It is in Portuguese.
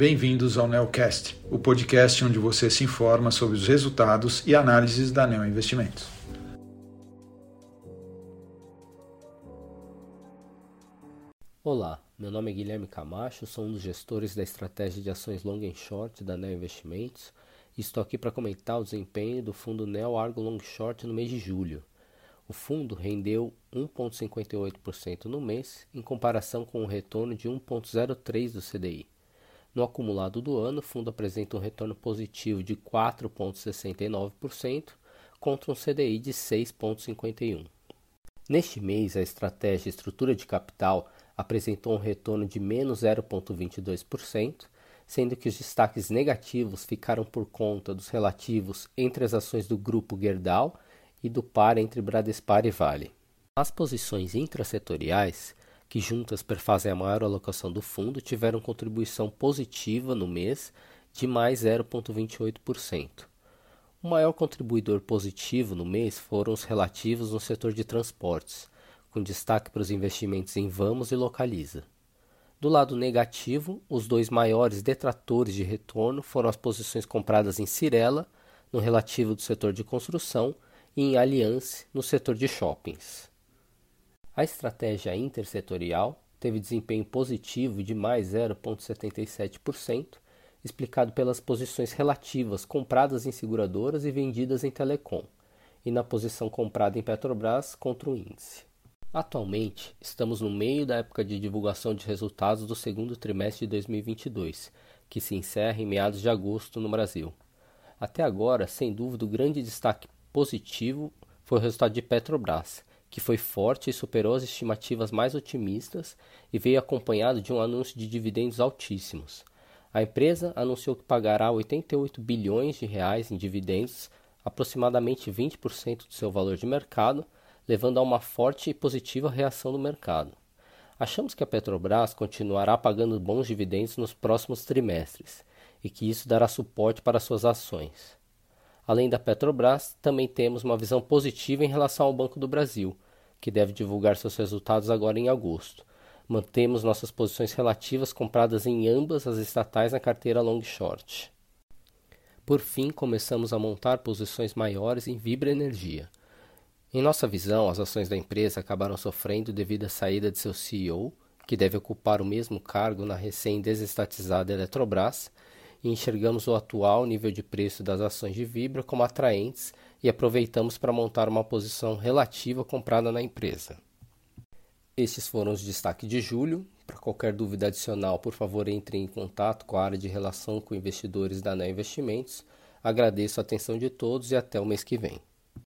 bem-vindos ao Neocast, o podcast onde você se informa sobre os resultados e análises da Neo Investimentos. Olá, meu nome é Guilherme Camacho, sou um dos gestores da estratégia de ações long and short da Neo Investimentos e estou aqui para comentar o desempenho do fundo Neo Argo Long Short no mês de julho. O fundo rendeu 1,58% no mês, em comparação com um retorno de 1,03% do CDI. No acumulado do ano, o fundo apresenta um retorno positivo de 4,69% contra um CDI de 6,51%. Neste mês, a estratégia Estrutura de Capital apresentou um retorno de menos 0,22%, sendo que os destaques negativos ficaram por conta dos relativos entre as ações do grupo Gerdau e do par entre Bradespar e Vale. As posições intrasetoriais, que juntas perfazem a maior alocação do fundo, tiveram contribuição positiva no mês de mais 0,28%. O maior contribuidor positivo no mês foram os relativos no setor de transportes, com destaque para os investimentos em Vamos e Localiza. Do lado negativo, os dois maiores detratores de retorno foram as posições compradas em Cirela, no relativo do setor de construção, e em Allianz, no setor de shoppings. A estratégia intersetorial teve desempenho positivo de mais 0,77%, explicado pelas posições relativas compradas em seguradoras e vendidas em telecom, e na posição comprada em Petrobras contra o índice. Atualmente, estamos no meio da época de divulgação de resultados do segundo trimestre de 2022, que se encerra em meados de agosto no Brasil. Até agora, sem dúvida, o grande destaque positivo foi o resultado de Petrobras, que foi forte e superou as estimativas mais otimistas e veio acompanhado de um anúncio de dividendos altíssimos. A empresa anunciou que pagará 88 bilhões de reais em dividendos, aproximadamente 20% do seu valor de mercado, levando a uma forte e positiva reação do mercado. Achamos que a Petrobras continuará pagando bons dividendos nos próximos trimestres e que isso dará suporte para suas ações. Além da Petrobras, também temos uma visão positiva em relação ao Banco do Brasil, que deve divulgar seus resultados agora em agosto. Mantemos nossas posições relativas compradas em ambas as estatais na carteira long short. Por fim, começamos a montar posições maiores em Vibra Energia. Em nossa visão, as ações da empresa acabaram sofrendo devido à saída de seu CEO, que deve ocupar o mesmo cargo na recém-desestatizada Eletrobras, e enxergamos o atual nível de preço das ações de Vibra como atraentes e aproveitamos para montar uma posição relativa comprada na empresa. Estes foram os destaques de julho. Para qualquer dúvida adicional, por favor, entre em contato com a área de relação com investidores da ANEL Investimentos. Agradeço a atenção de todos e até o mês que vem.